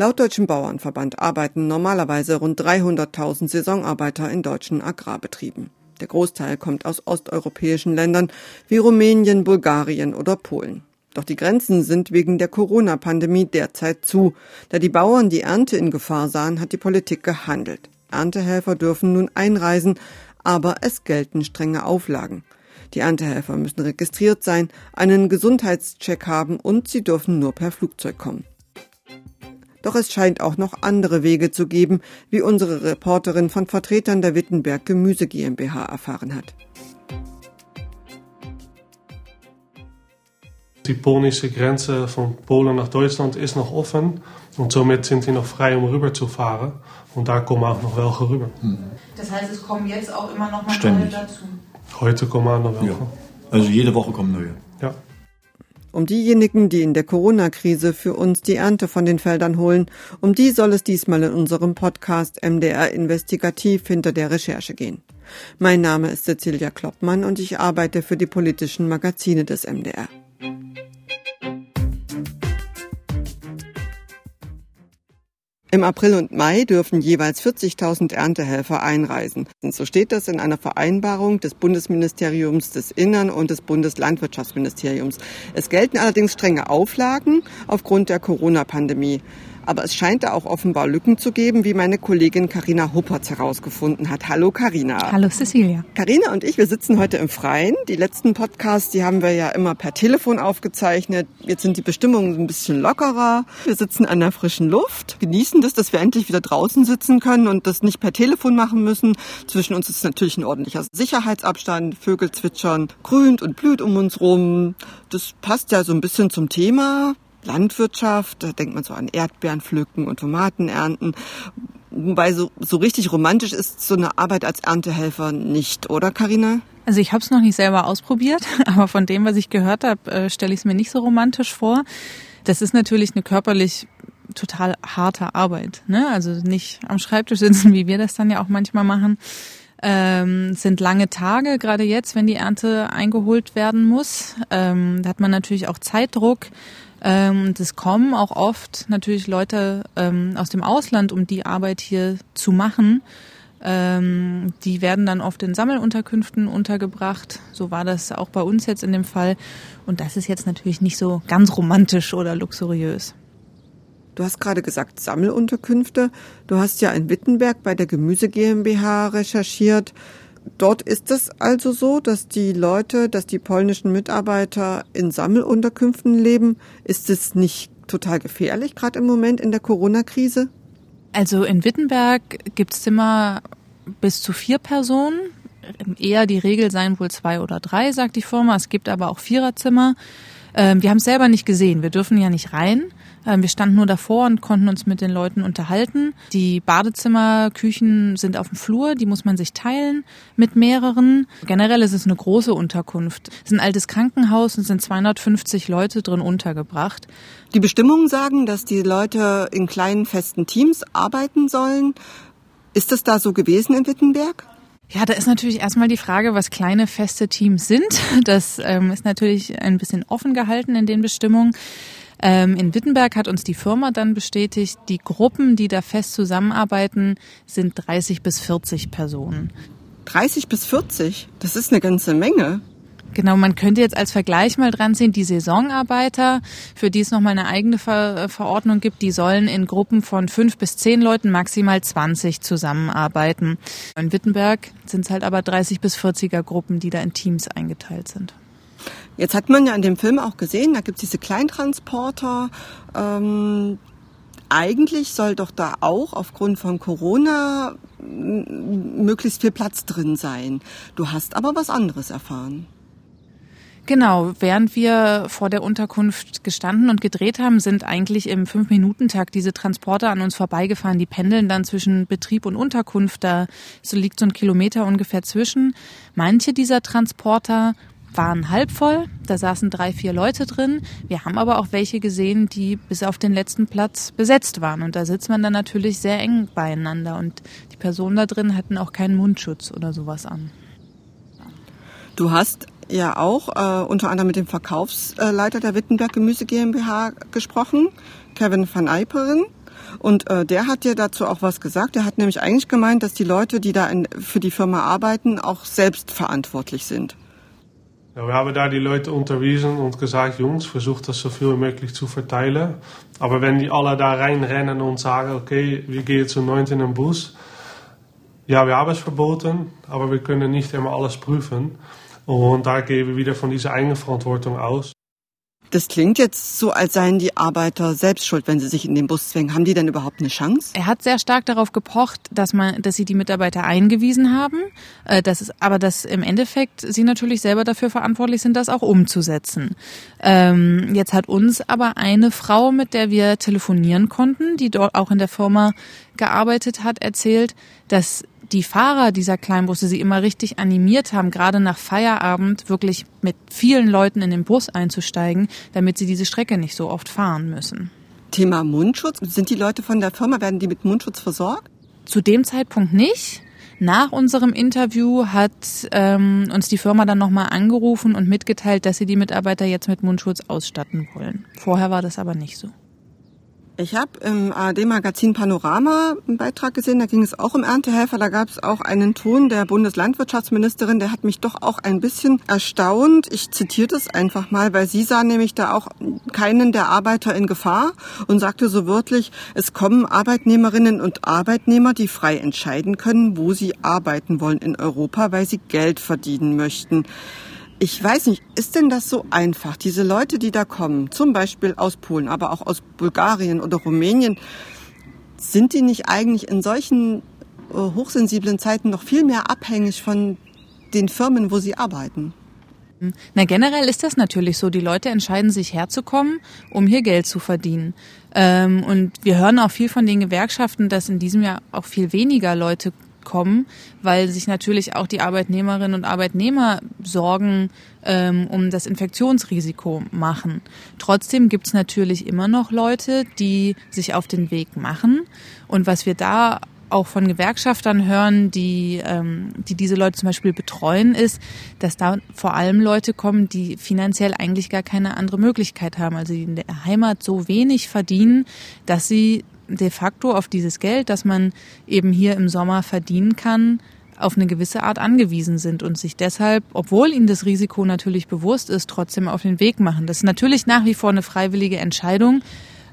Laut Deutschen Bauernverband arbeiten normalerweise rund 300.000 Saisonarbeiter in deutschen Agrarbetrieben. Der Großteil kommt aus osteuropäischen Ländern wie Rumänien, Bulgarien oder Polen. Doch die Grenzen sind wegen der Corona-Pandemie derzeit zu. Da die Bauern die Ernte in Gefahr sahen, hat die Politik gehandelt. Erntehelfer dürfen nun einreisen, aber es gelten strenge Auflagen. Die Erntehelfer müssen registriert sein, einen Gesundheitscheck haben und sie dürfen nur per Flugzeug kommen. Doch es scheint auch noch andere Wege zu geben, wie unsere Reporterin von Vertretern der Wittenberg Gemüse GmbH erfahren hat. Die polnische Grenze von Polen nach Deutschland ist noch offen und somit sind sie noch frei, um rüber zu fahren. Und da kommen auch noch welche rüber. Das heißt, es kommen jetzt auch immer noch mal neue dazu? Heute kommen auch noch welche. Ja. Also jede Woche kommen neue. Ja. Um diejenigen, die in der Corona-Krise für uns die Ernte von den Feldern holen, um die soll es diesmal in unserem Podcast MDR Investigativ hinter der Recherche gehen. Mein Name ist Cecilia Kloppmann und ich arbeite für die politischen Magazine des MDR. Im April und Mai dürfen jeweils 40.000 Erntehelfer einreisen. Und so steht das in einer Vereinbarung des Bundesministeriums des Innern und des Bundeslandwirtschaftsministeriums. Es gelten allerdings strenge Auflagen aufgrund der Corona-Pandemie. Aber es scheint da auch offenbar Lücken zu geben, wie meine Kollegin Karina Huppertz herausgefunden hat. Hallo Karina. Hallo Cecilia. Karina und ich, wir sitzen heute im Freien. Die letzten Podcasts, die haben wir ja immer per Telefon aufgezeichnet. Jetzt sind die Bestimmungen ein bisschen lockerer. Wir sitzen an der frischen Luft, genießen das, dass wir endlich wieder draußen sitzen können und das nicht per Telefon machen müssen. Zwischen uns ist natürlich ein ordentlicher Sicherheitsabstand. Vögel zwitschern, grünt und blüht um uns rum. Das passt ja so ein bisschen zum Thema. Landwirtschaft, da denkt man so an Erdbeeren pflücken und Tomaten ernten. Wobei so, so richtig romantisch ist so eine Arbeit als Erntehelfer nicht, oder Karina? Also ich habe es noch nicht selber ausprobiert, aber von dem, was ich gehört habe, äh, stelle ich es mir nicht so romantisch vor. Das ist natürlich eine körperlich total harte Arbeit. Ne? Also nicht am Schreibtisch sitzen, wie wir das dann ja auch manchmal machen. Ähm, sind lange Tage, gerade jetzt, wenn die Ernte eingeholt werden muss. Ähm, da hat man natürlich auch Zeitdruck. Ähm, es kommen auch oft natürlich Leute ähm, aus dem Ausland, um die Arbeit hier zu machen. Ähm, die werden dann oft in Sammelunterkünften untergebracht. So war das auch bei uns jetzt in dem Fall. Und das ist jetzt natürlich nicht so ganz romantisch oder luxuriös. Du hast gerade gesagt Sammelunterkünfte. Du hast ja in Wittenberg bei der Gemüse GmbH recherchiert. Dort ist es also so, dass die Leute, dass die polnischen Mitarbeiter in Sammelunterkünften leben. Ist es nicht total gefährlich, gerade im Moment in der Corona-Krise? Also in Wittenberg gibt es Zimmer bis zu vier Personen. Eher die Regel seien wohl zwei oder drei, sagt die Firma. Es gibt aber auch Viererzimmer. Ähm, wir haben es selber nicht gesehen. Wir dürfen ja nicht rein. Ähm, wir standen nur davor und konnten uns mit den Leuten unterhalten. Die Badezimmerküchen sind auf dem Flur, die muss man sich teilen mit mehreren. Generell ist es eine große Unterkunft. Es ist ein altes Krankenhaus und sind 250 Leute drin untergebracht. Die Bestimmungen sagen, dass die Leute in kleinen festen Teams arbeiten sollen. Ist das da so gewesen in Wittenberg? Ja, da ist natürlich erstmal die Frage, was kleine feste Teams sind. Das ähm, ist natürlich ein bisschen offen gehalten in den Bestimmungen. Ähm, in Wittenberg hat uns die Firma dann bestätigt, die Gruppen, die da fest zusammenarbeiten, sind 30 bis 40 Personen. 30 bis 40? Das ist eine ganze Menge. Genau, man könnte jetzt als Vergleich mal dran sehen, die Saisonarbeiter, für die es nochmal eine eigene Ver äh, Verordnung gibt, die sollen in Gruppen von fünf bis zehn Leuten maximal 20 zusammenarbeiten. In Wittenberg sind es halt aber 30 bis 40er Gruppen, die da in Teams eingeteilt sind. Jetzt hat man ja in dem Film auch gesehen, da gibt es diese Kleintransporter. Ähm, eigentlich soll doch da auch aufgrund von Corona möglichst viel Platz drin sein. Du hast aber was anderes erfahren. Genau, während wir vor der Unterkunft gestanden und gedreht haben, sind eigentlich im Fünf-Minuten-Tag diese Transporter an uns vorbeigefahren. Die pendeln dann zwischen Betrieb und Unterkunft. Da liegt so ein Kilometer ungefähr zwischen. Manche dieser Transporter waren halb voll, da saßen drei, vier Leute drin. Wir haben aber auch welche gesehen, die bis auf den letzten Platz besetzt waren. Und da sitzt man dann natürlich sehr eng beieinander. Und die Personen da drin hatten auch keinen Mundschutz oder sowas an. Du hast ja auch äh, unter anderem mit dem Verkaufsleiter der Wittenberg Gemüse GmbH gesprochen, Kevin van Eiperen. Und äh, der hat dir dazu auch was gesagt. Er hat nämlich eigentlich gemeint, dass die Leute, die da in, für die Firma arbeiten, auch selbst verantwortlich sind. Ja, wir haben da die Leute unterwiesen und gesagt, Jungs, versucht das so viel wie möglich zu verteilen. Aber wenn die alle da reinrennen und sagen, okay, wir gehen zu neunt in den Bus. Ja, wir haben es verboten, aber wir können nicht immer alles prüfen. Und da gehen wir wieder von dieser Eigenverantwortung aus. Das klingt jetzt so, als seien die Arbeiter selbst schuld, wenn sie sich in den Bus zwingen. Haben die denn überhaupt eine Chance? Er hat sehr stark darauf gepocht, dass man, dass sie die Mitarbeiter eingewiesen haben, äh, dass es, aber dass im Endeffekt sie natürlich selber dafür verantwortlich sind, das auch umzusetzen. Ähm, jetzt hat uns aber eine Frau, mit der wir telefonieren konnten, die dort auch in der Firma gearbeitet hat, erzählt, dass die Fahrer dieser Kleinbusse sie immer richtig animiert haben, gerade nach Feierabend wirklich mit vielen Leuten in den Bus einzusteigen, damit sie diese Strecke nicht so oft fahren müssen. Thema Mundschutz. Sind die Leute von der Firma, werden die mit Mundschutz versorgt? Zu dem Zeitpunkt nicht. Nach unserem Interview hat ähm, uns die Firma dann nochmal angerufen und mitgeteilt, dass sie die Mitarbeiter jetzt mit Mundschutz ausstatten wollen. Vorher war das aber nicht so. Ich habe im ARD-Magazin Panorama einen Beitrag gesehen, da ging es auch um Erntehelfer. Da gab es auch einen Ton der Bundeslandwirtschaftsministerin, der hat mich doch auch ein bisschen erstaunt. Ich zitiere das einfach mal, weil sie sah nämlich da auch keinen der Arbeiter in Gefahr und sagte so wörtlich, es kommen Arbeitnehmerinnen und Arbeitnehmer, die frei entscheiden können, wo sie arbeiten wollen in Europa, weil sie Geld verdienen möchten. Ich weiß nicht, ist denn das so einfach? Diese Leute, die da kommen, zum Beispiel aus Polen, aber auch aus Bulgarien oder Rumänien, sind die nicht eigentlich in solchen äh, hochsensiblen Zeiten noch viel mehr abhängig von den Firmen, wo sie arbeiten? Na, generell ist das natürlich so. Die Leute entscheiden sich herzukommen, um hier Geld zu verdienen. Ähm, und wir hören auch viel von den Gewerkschaften, dass in diesem Jahr auch viel weniger Leute kommen, weil sich natürlich auch die Arbeitnehmerinnen und Arbeitnehmer Sorgen ähm, um das Infektionsrisiko machen. Trotzdem gibt es natürlich immer noch Leute, die sich auf den Weg machen. Und was wir da auch von Gewerkschaftern hören, die, ähm, die diese Leute zum Beispiel betreuen, ist, dass da vor allem Leute kommen, die finanziell eigentlich gar keine andere Möglichkeit haben, also die in der Heimat so wenig verdienen, dass sie de facto auf dieses Geld, das man eben hier im Sommer verdienen kann, auf eine gewisse Art angewiesen sind und sich deshalb, obwohl ihnen das Risiko natürlich bewusst ist, trotzdem auf den Weg machen. Das ist natürlich nach wie vor eine freiwillige Entscheidung,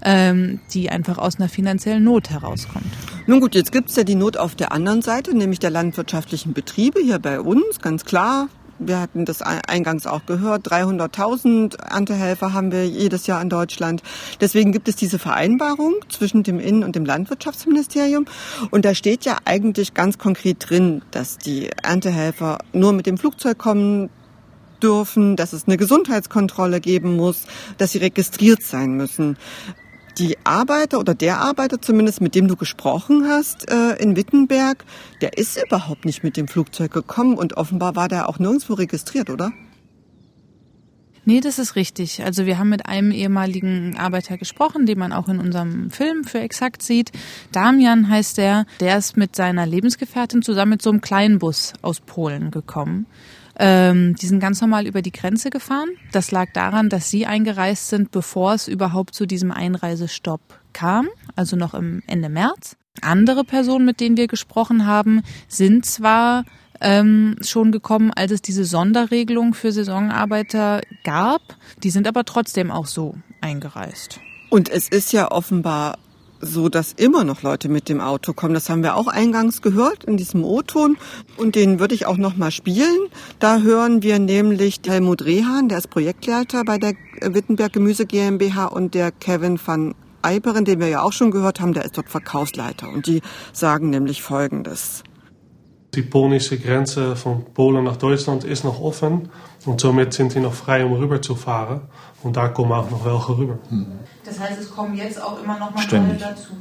ähm, die einfach aus einer finanziellen Not herauskommt. Nun gut, jetzt gibt es ja die Not auf der anderen Seite, nämlich der landwirtschaftlichen Betriebe hier bei uns, ganz klar. Wir hatten das eingangs auch gehört. 300.000 Erntehelfer haben wir jedes Jahr in Deutschland. Deswegen gibt es diese Vereinbarung zwischen dem Innen- und dem Landwirtschaftsministerium. Und da steht ja eigentlich ganz konkret drin, dass die Erntehelfer nur mit dem Flugzeug kommen dürfen, dass es eine Gesundheitskontrolle geben muss, dass sie registriert sein müssen die Arbeiter oder der Arbeiter zumindest, mit dem du gesprochen hast äh, in Wittenberg, der ist überhaupt nicht mit dem Flugzeug gekommen und offenbar war der auch nirgendwo registriert, oder? Nee, das ist richtig. Also wir haben mit einem ehemaligen Arbeiter gesprochen, den man auch in unserem Film für Exakt sieht. Damian heißt der. Der ist mit seiner Lebensgefährtin zusammen mit so einem kleinen Bus aus Polen gekommen. Ähm, die sind ganz normal über die Grenze gefahren. Das lag daran, dass sie eingereist sind, bevor es überhaupt zu diesem Einreisestopp kam, also noch im Ende März. Andere Personen, mit denen wir gesprochen haben, sind zwar ähm, schon gekommen, als es diese Sonderregelung für Saisonarbeiter gab, die sind aber trotzdem auch so eingereist. Und es ist ja offenbar so, dass immer noch Leute mit dem Auto kommen. Das haben wir auch eingangs gehört in diesem O-Ton und den würde ich auch noch mal spielen. Da hören wir nämlich Helmut Rehan, der ist Projektleiter bei der Wittenberg Gemüse GmbH und der Kevin van Eiperen, den wir ja auch schon gehört haben, der ist dort Verkaufsleiter und die sagen nämlich Folgendes. Die polnische Grenze von Polen nach Deutschland ist noch offen und somit sind die noch frei, um rüber zu fahren. Und da kommen auch noch welche rüber. Das heißt, es kommen jetzt auch immer noch mal Ständig. neue dazu.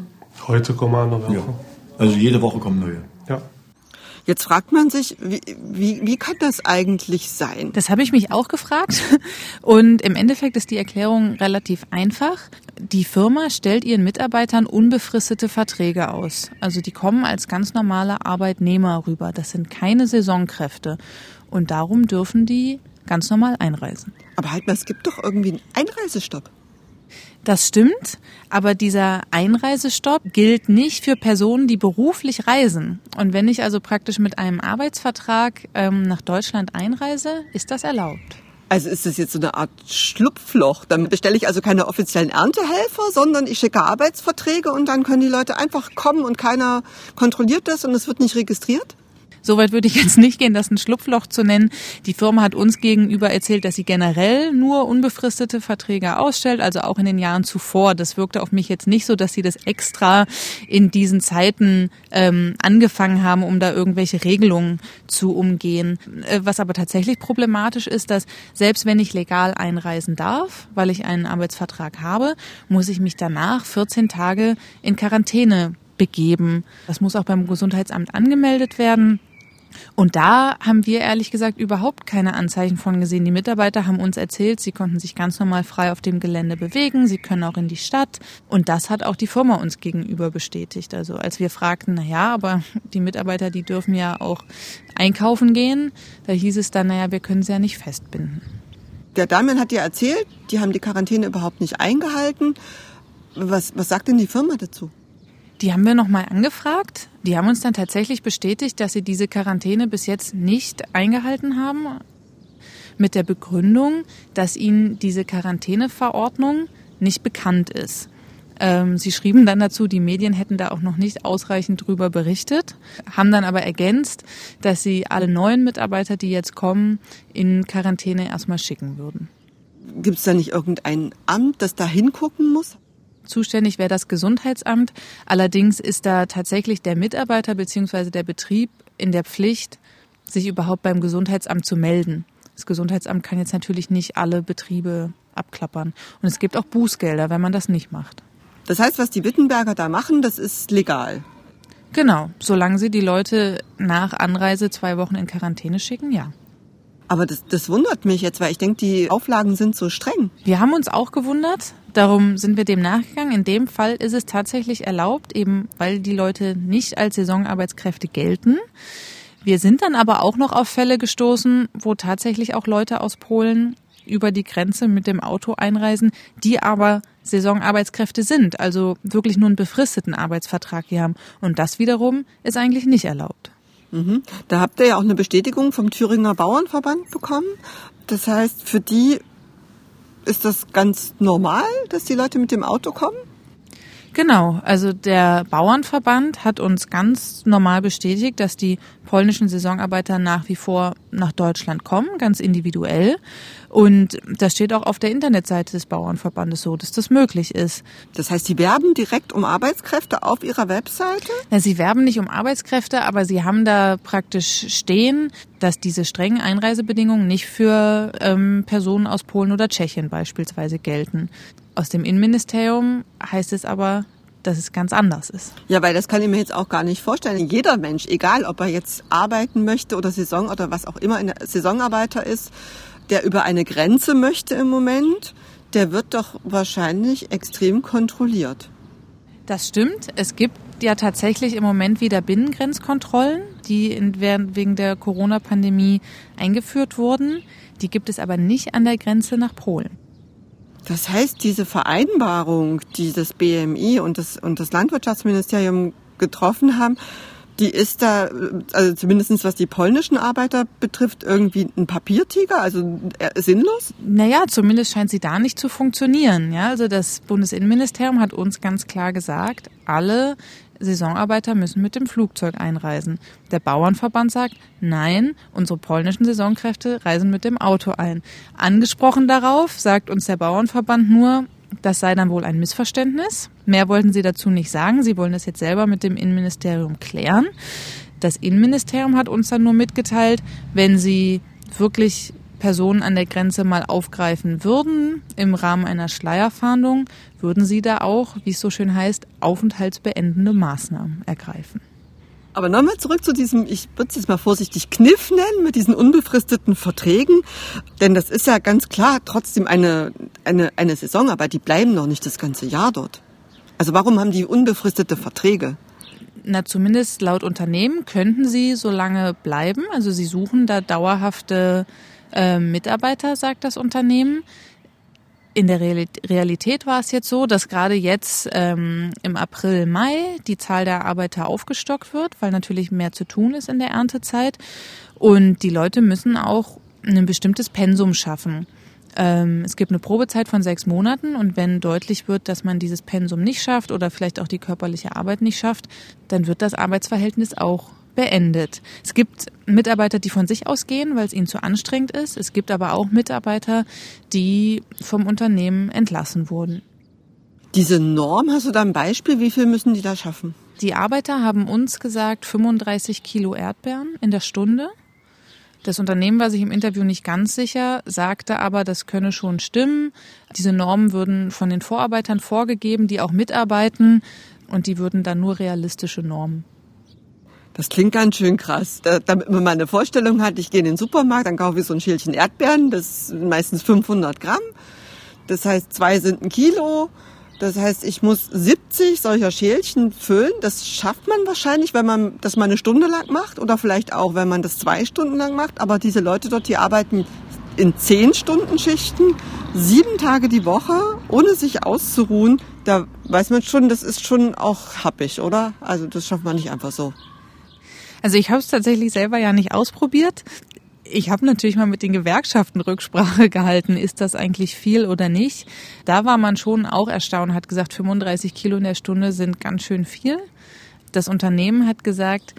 Heute kommen auch noch welche. Ja. Also jede Woche kommen neue. Ja. Jetzt fragt man sich, wie, wie, wie kann das eigentlich sein? Das habe ich mich auch gefragt. Und im Endeffekt ist die Erklärung relativ einfach. Die Firma stellt ihren Mitarbeitern unbefristete Verträge aus. Also die kommen als ganz normale Arbeitnehmer rüber. Das sind keine Saisonkräfte. Und darum dürfen die ganz normal einreisen. Aber halt mal, es gibt doch irgendwie einen Einreisestopp. Das stimmt, aber dieser Einreisestopp gilt nicht für Personen, die beruflich reisen. Und wenn ich also praktisch mit einem Arbeitsvertrag ähm, nach Deutschland einreise, ist das erlaubt. Also ist das jetzt so eine Art Schlupfloch? Dann bestelle ich also keine offiziellen Erntehelfer, sondern ich schicke Arbeitsverträge und dann können die Leute einfach kommen und keiner kontrolliert das und es wird nicht registriert? Soweit würde ich jetzt nicht gehen, das ein Schlupfloch zu nennen. Die Firma hat uns gegenüber erzählt, dass sie generell nur unbefristete Verträge ausstellt, also auch in den Jahren zuvor. Das wirkte auf mich jetzt nicht so, dass sie das extra in diesen Zeiten ähm, angefangen haben, um da irgendwelche Regelungen zu umgehen. Äh, was aber tatsächlich problematisch ist, dass selbst wenn ich legal einreisen darf, weil ich einen Arbeitsvertrag habe, muss ich mich danach 14 Tage in Quarantäne begeben. Das muss auch beim Gesundheitsamt angemeldet werden. Und da haben wir ehrlich gesagt überhaupt keine Anzeichen von gesehen. Die Mitarbeiter haben uns erzählt, sie konnten sich ganz normal frei auf dem Gelände bewegen, sie können auch in die Stadt. Und das hat auch die Firma uns gegenüber bestätigt. Also als wir fragten, na ja, aber die Mitarbeiter, die dürfen ja auch einkaufen gehen, da hieß es dann, naja, wir können sie ja nicht festbinden. Der Damian hat dir erzählt, die haben die Quarantäne überhaupt nicht eingehalten. Was, was sagt denn die Firma dazu? Die haben wir nochmal angefragt. Die haben uns dann tatsächlich bestätigt, dass sie diese Quarantäne bis jetzt nicht eingehalten haben. Mit der Begründung, dass ihnen diese Quarantäneverordnung nicht bekannt ist. Ähm, sie schrieben dann dazu, die Medien hätten da auch noch nicht ausreichend drüber berichtet, haben dann aber ergänzt, dass sie alle neuen Mitarbeiter, die jetzt kommen, in Quarantäne erstmal schicken würden. Gibt es da nicht irgendein Amt, das da hingucken muss? Zuständig wäre das Gesundheitsamt. Allerdings ist da tatsächlich der Mitarbeiter bzw. der Betrieb in der Pflicht, sich überhaupt beim Gesundheitsamt zu melden. Das Gesundheitsamt kann jetzt natürlich nicht alle Betriebe abklappern. Und es gibt auch Bußgelder, wenn man das nicht macht. Das heißt, was die Wittenberger da machen, das ist legal. Genau, solange sie die Leute nach Anreise zwei Wochen in Quarantäne schicken, ja. Aber das, das wundert mich jetzt, weil ich denke, die Auflagen sind so streng. Wir haben uns auch gewundert. Darum sind wir dem nachgegangen. In dem Fall ist es tatsächlich erlaubt, eben weil die Leute nicht als Saisonarbeitskräfte gelten. Wir sind dann aber auch noch auf Fälle gestoßen, wo tatsächlich auch Leute aus Polen über die Grenze mit dem Auto einreisen, die aber Saisonarbeitskräfte sind, also wirklich nur einen befristeten Arbeitsvertrag hier haben. Und das wiederum ist eigentlich nicht erlaubt. Mhm. Da habt ihr ja auch eine Bestätigung vom Thüringer Bauernverband bekommen. Das heißt, für die ist das ganz normal, dass die Leute mit dem Auto kommen? Genau, also der Bauernverband hat uns ganz normal bestätigt, dass die polnischen Saisonarbeiter nach wie vor nach Deutschland kommen, ganz individuell. Und das steht auch auf der Internetseite des Bauernverbandes so, dass das möglich ist. Das heißt, sie werben direkt um Arbeitskräfte auf ihrer Webseite? Na, sie werben nicht um Arbeitskräfte, aber sie haben da praktisch stehen, dass diese strengen Einreisebedingungen nicht für ähm, Personen aus Polen oder Tschechien beispielsweise gelten. Aus dem Innenministerium heißt es aber, dass es ganz anders ist. Ja, weil das kann ich mir jetzt auch gar nicht vorstellen. Jeder Mensch, egal ob er jetzt arbeiten möchte oder Saison oder was auch immer, ein Saisonarbeiter ist, der über eine Grenze möchte im Moment, der wird doch wahrscheinlich extrem kontrolliert. Das stimmt. Es gibt ja tatsächlich im Moment wieder Binnengrenzkontrollen, die in, wegen der Corona-Pandemie eingeführt wurden. Die gibt es aber nicht an der Grenze nach Polen. Das heißt, diese Vereinbarung, die das BMI und das, und das Landwirtschaftsministerium getroffen haben, die ist da, also zumindestens was die polnischen Arbeiter betrifft, irgendwie ein Papiertiger, also äh, sinnlos? Naja, zumindest scheint sie da nicht zu funktionieren. Ja, also das Bundesinnenministerium hat uns ganz klar gesagt, alle Saisonarbeiter müssen mit dem Flugzeug einreisen. Der Bauernverband sagt, nein, unsere polnischen Saisonkräfte reisen mit dem Auto ein. Angesprochen darauf sagt uns der Bauernverband nur, das sei dann wohl ein Missverständnis. Mehr wollten sie dazu nicht sagen. Sie wollen das jetzt selber mit dem Innenministerium klären. Das Innenministerium hat uns dann nur mitgeteilt, wenn sie wirklich Personen an der Grenze mal aufgreifen würden im Rahmen einer Schleierfahndung, würden sie da auch, wie es so schön heißt, aufenthaltsbeendende Maßnahmen ergreifen. Aber nochmal zurück zu diesem, ich würde es jetzt mal vorsichtig Kniff nennen, mit diesen unbefristeten Verträgen. Denn das ist ja ganz klar trotzdem eine, eine, eine Saisonarbeit. Die bleiben noch nicht das ganze Jahr dort. Also warum haben die unbefristete Verträge? Na, zumindest laut Unternehmen könnten sie so lange bleiben. Also sie suchen da dauerhafte äh, Mitarbeiter, sagt das Unternehmen. In der Realität war es jetzt so, dass gerade jetzt ähm, im April, Mai die Zahl der Arbeiter aufgestockt wird, weil natürlich mehr zu tun ist in der Erntezeit. Und die Leute müssen auch ein bestimmtes Pensum schaffen. Ähm, es gibt eine Probezeit von sechs Monaten und wenn deutlich wird, dass man dieses Pensum nicht schafft oder vielleicht auch die körperliche Arbeit nicht schafft, dann wird das Arbeitsverhältnis auch beendet. Es gibt Mitarbeiter, die von sich ausgehen, weil es ihnen zu anstrengend ist. Es gibt aber auch Mitarbeiter, die vom Unternehmen entlassen wurden. Diese Norm, hast du da ein Beispiel? Wie viel müssen die da schaffen? Die Arbeiter haben uns gesagt 35 Kilo Erdbeeren in der Stunde. Das Unternehmen war sich im Interview nicht ganz sicher, sagte aber, das könne schon stimmen. Diese Normen würden von den Vorarbeitern vorgegeben, die auch mitarbeiten, und die würden dann nur realistische Normen das klingt ganz schön krass. Da, damit man mal eine Vorstellung hat, ich gehe in den Supermarkt, dann kaufe ich so ein Schälchen Erdbeeren, das sind meistens 500 Gramm. Das heißt, zwei sind ein Kilo. Das heißt, ich muss 70 solcher Schälchen füllen. Das schafft man wahrscheinlich, wenn man das mal eine Stunde lang macht oder vielleicht auch, wenn man das zwei Stunden lang macht. Aber diese Leute dort, die arbeiten in zehn Stunden Schichten, sieben Tage die Woche, ohne sich auszuruhen. Da weiß man schon, das ist schon auch happig, oder? Also das schafft man nicht einfach so. Also ich habe es tatsächlich selber ja nicht ausprobiert. Ich habe natürlich mal mit den Gewerkschaften Rücksprache gehalten, ist das eigentlich viel oder nicht. Da war man schon auch erstaunt, hat gesagt, 35 Kilo in der Stunde sind ganz schön viel. Das Unternehmen hat gesagt,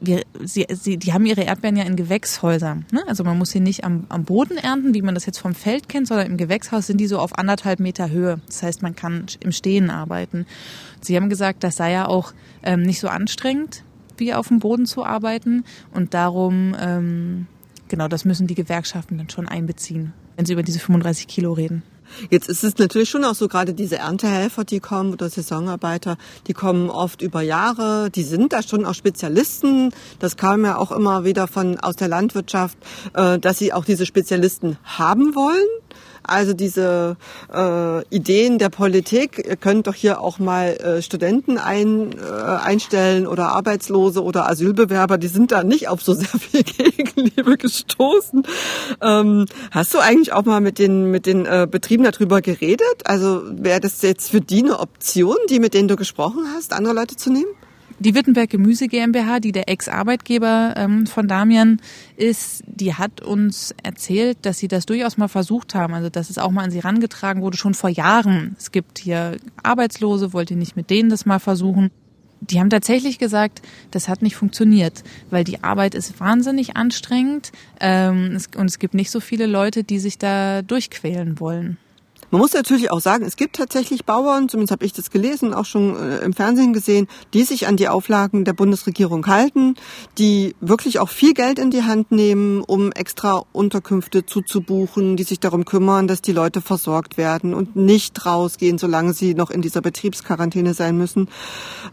wir, sie, sie, die haben ihre Erdbeeren ja in Gewächshäusern. Ne? Also man muss sie nicht am, am Boden ernten, wie man das jetzt vom Feld kennt, sondern im Gewächshaus sind die so auf anderthalb Meter Höhe. Das heißt, man kann im Stehen arbeiten. Sie haben gesagt, das sei ja auch ähm, nicht so anstrengend wie auf dem Boden zu arbeiten. Und darum, ähm, genau, das müssen die Gewerkschaften dann schon einbeziehen, wenn sie über diese 35 Kilo reden. Jetzt ist es natürlich schon auch so, gerade diese Erntehelfer, die kommen, oder Saisonarbeiter, die kommen oft über Jahre, die sind da schon auch Spezialisten. Das kam ja auch immer wieder von aus der Landwirtschaft, äh, dass sie auch diese Spezialisten haben wollen. Also diese äh, Ideen der Politik, ihr könnt doch hier auch mal äh, Studenten ein, äh, einstellen oder Arbeitslose oder Asylbewerber, die sind da nicht auf so sehr viel Gegenliebe gestoßen. Ähm, hast du eigentlich auch mal mit den, mit den äh, Betrieben darüber geredet? Also wäre das jetzt für die eine Option, die mit denen du gesprochen hast, andere Leute zu nehmen? Die Wittenberg Gemüse GmbH, die der Ex-Arbeitgeber ähm, von Damian ist, die hat uns erzählt, dass sie das durchaus mal versucht haben. Also dass es auch mal an sie rangetragen wurde, schon vor Jahren. Es gibt hier Arbeitslose, wollt ihr nicht mit denen das mal versuchen? Die haben tatsächlich gesagt, das hat nicht funktioniert, weil die Arbeit ist wahnsinnig anstrengend ähm, und es gibt nicht so viele Leute, die sich da durchquälen wollen. Man muss natürlich auch sagen, es gibt tatsächlich Bauern, zumindest habe ich das gelesen, auch schon äh, im Fernsehen gesehen, die sich an die Auflagen der Bundesregierung halten, die wirklich auch viel Geld in die Hand nehmen, um extra Unterkünfte zuzubuchen, die sich darum kümmern, dass die Leute versorgt werden und nicht rausgehen, solange sie noch in dieser Betriebsquarantäne sein müssen.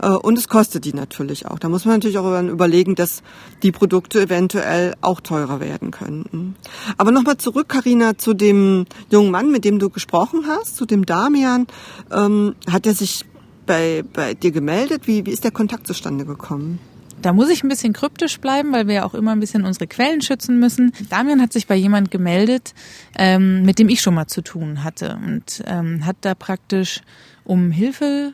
Äh, und es kostet die natürlich auch. Da muss man natürlich auch überlegen, dass die Produkte eventuell auch teurer werden könnten. Aber nochmal zurück, Karina, zu dem jungen Mann, mit dem du gesprochen gesprochen hast, zu dem Damian, ähm, hat er sich bei, bei dir gemeldet? Wie, wie ist der Kontakt zustande gekommen? Da muss ich ein bisschen kryptisch bleiben, weil wir ja auch immer ein bisschen unsere Quellen schützen müssen. Damian hat sich bei jemand gemeldet, ähm, mit dem ich schon mal zu tun hatte und ähm, hat da praktisch um Hilfe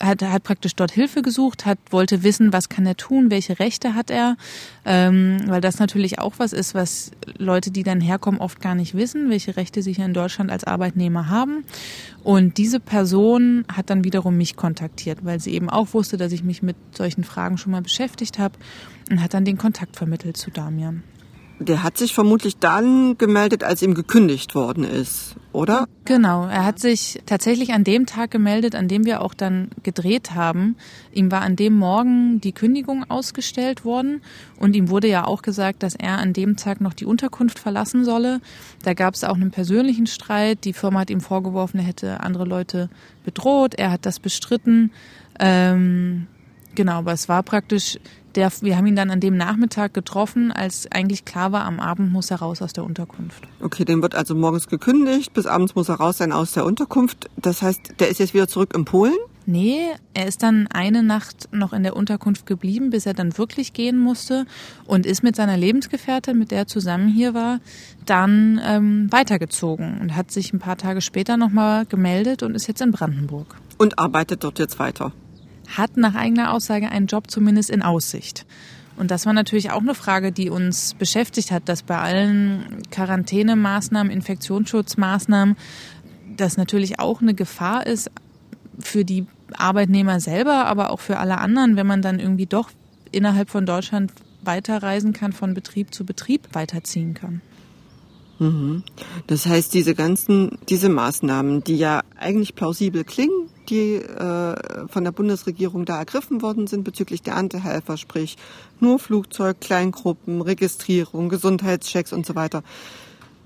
hat, hat praktisch dort Hilfe gesucht, hat wollte wissen, was kann er tun, welche Rechte hat er, ähm, weil das natürlich auch was ist, was Leute, die dann herkommen, oft gar nicht wissen, welche Rechte sie hier in Deutschland als Arbeitnehmer haben. Und diese Person hat dann wiederum mich kontaktiert, weil sie eben auch wusste, dass ich mich mit solchen Fragen schon mal beschäftigt habe und hat dann den Kontakt vermittelt zu Damian. Der hat sich vermutlich dann gemeldet, als ihm gekündigt worden ist, oder? Genau, er hat sich tatsächlich an dem Tag gemeldet, an dem wir auch dann gedreht haben. Ihm war an dem Morgen die Kündigung ausgestellt worden und ihm wurde ja auch gesagt, dass er an dem Tag noch die Unterkunft verlassen solle. Da gab es auch einen persönlichen Streit. Die Firma hat ihm vorgeworfen, er hätte andere Leute bedroht. Er hat das bestritten. Ähm, genau, aber es war praktisch der, wir haben ihn dann an dem Nachmittag getroffen, als eigentlich klar war, am Abend muss er raus aus der Unterkunft. Okay, dem wird also morgens gekündigt, bis abends muss er raus sein aus der Unterkunft. Das heißt, der ist jetzt wieder zurück in Polen? Nee, er ist dann eine Nacht noch in der Unterkunft geblieben, bis er dann wirklich gehen musste und ist mit seiner Lebensgefährtin, mit der er zusammen hier war, dann ähm, weitergezogen und hat sich ein paar Tage später nochmal gemeldet und ist jetzt in Brandenburg. Und arbeitet dort jetzt weiter. Hat nach eigener Aussage einen Job zumindest in Aussicht. Und das war natürlich auch eine Frage, die uns beschäftigt hat, dass bei allen Quarantänemaßnahmen, Infektionsschutzmaßnahmen, das natürlich auch eine Gefahr ist für die Arbeitnehmer selber, aber auch für alle anderen, wenn man dann irgendwie doch innerhalb von Deutschland weiterreisen kann, von Betrieb zu Betrieb weiterziehen kann. Mhm. Das heißt, diese ganzen, diese Maßnahmen, die ja eigentlich plausibel klingen, die äh, von der Bundesregierung da ergriffen worden sind bezüglich der Erntehelfer, sprich nur Flugzeug, Kleingruppen, Registrierung, Gesundheitschecks und so weiter.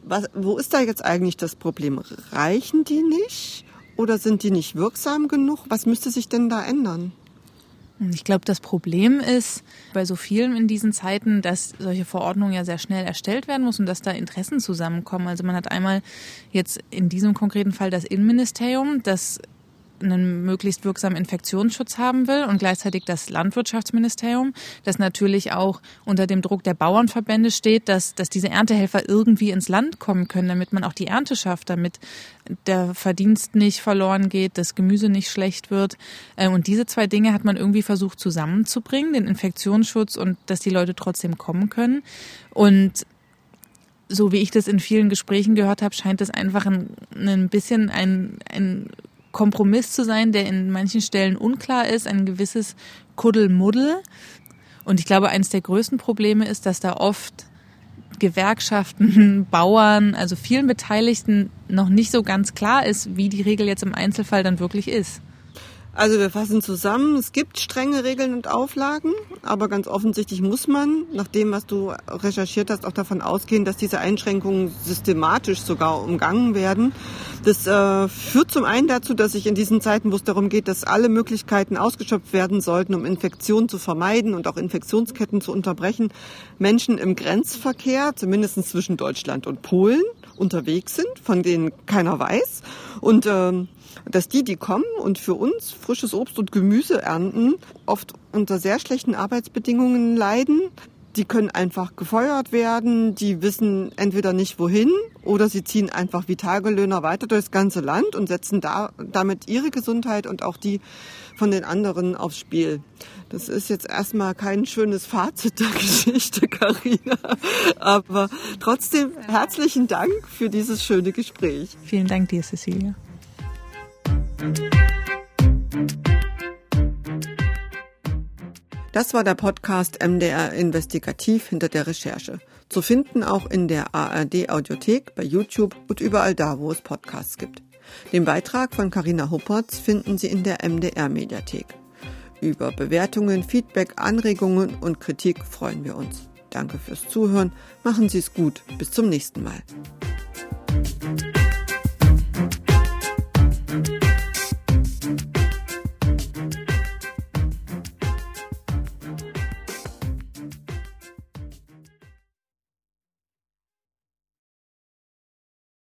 Was, wo ist da jetzt eigentlich das Problem? Reichen die nicht? Oder sind die nicht wirksam genug? Was müsste sich denn da ändern? Ich glaube, das Problem ist bei so vielen in diesen Zeiten, dass solche Verordnungen ja sehr schnell erstellt werden muss und dass da Interessen zusammenkommen. Also man hat einmal jetzt in diesem konkreten Fall das Innenministerium, das einen möglichst wirksamen Infektionsschutz haben will und gleichzeitig das Landwirtschaftsministerium, das natürlich auch unter dem Druck der Bauernverbände steht, dass, dass diese Erntehelfer irgendwie ins Land kommen können, damit man auch die Ernte schafft, damit der Verdienst nicht verloren geht, das Gemüse nicht schlecht wird. Ähm, und diese zwei Dinge hat man irgendwie versucht zusammenzubringen, den Infektionsschutz und dass die Leute trotzdem kommen können. Und so wie ich das in vielen Gesprächen gehört habe, scheint es einfach ein, ein bisschen ein, ein Kompromiss zu sein, der in manchen Stellen unklar ist, ein gewisses Kuddelmuddel. Und ich glaube, eines der größten Probleme ist, dass da oft Gewerkschaften, Bauern, also vielen Beteiligten noch nicht so ganz klar ist, wie die Regel jetzt im Einzelfall dann wirklich ist. Also wir fassen zusammen, es gibt strenge Regeln und Auflagen, aber ganz offensichtlich muss man, nach dem, was du recherchiert hast, auch davon ausgehen, dass diese Einschränkungen systematisch sogar umgangen werden. Das äh, führt zum einen dazu, dass sich in diesen Zeiten, wo es darum geht, dass alle Möglichkeiten ausgeschöpft werden sollten, um Infektionen zu vermeiden und auch Infektionsketten zu unterbrechen, Menschen im Grenzverkehr, zumindest zwischen Deutschland und Polen, unterwegs sind, von denen keiner weiß. Und ähm, dass die, die kommen und für uns frisches Obst und Gemüse ernten, oft unter sehr schlechten Arbeitsbedingungen leiden. Die können einfach gefeuert werden, die wissen entweder nicht wohin oder sie ziehen einfach wie Tagelöhner weiter durchs ganze Land und setzen da, damit ihre Gesundheit und auch die von den anderen aufs Spiel. Das ist jetzt erstmal kein schönes Fazit der Geschichte, Karina, aber trotzdem herzlichen Dank für dieses schöne Gespräch. Vielen Dank dir, Cecilia. Das war der Podcast MDR Investigativ hinter der Recherche. Zu finden auch in der ARD Audiothek, bei YouTube und überall da, wo es Podcasts gibt. Den Beitrag von Carina Huppertz finden Sie in der MDR Mediathek. Über Bewertungen, Feedback, Anregungen und Kritik freuen wir uns. Danke fürs Zuhören. Machen Sie es gut. Bis zum nächsten Mal.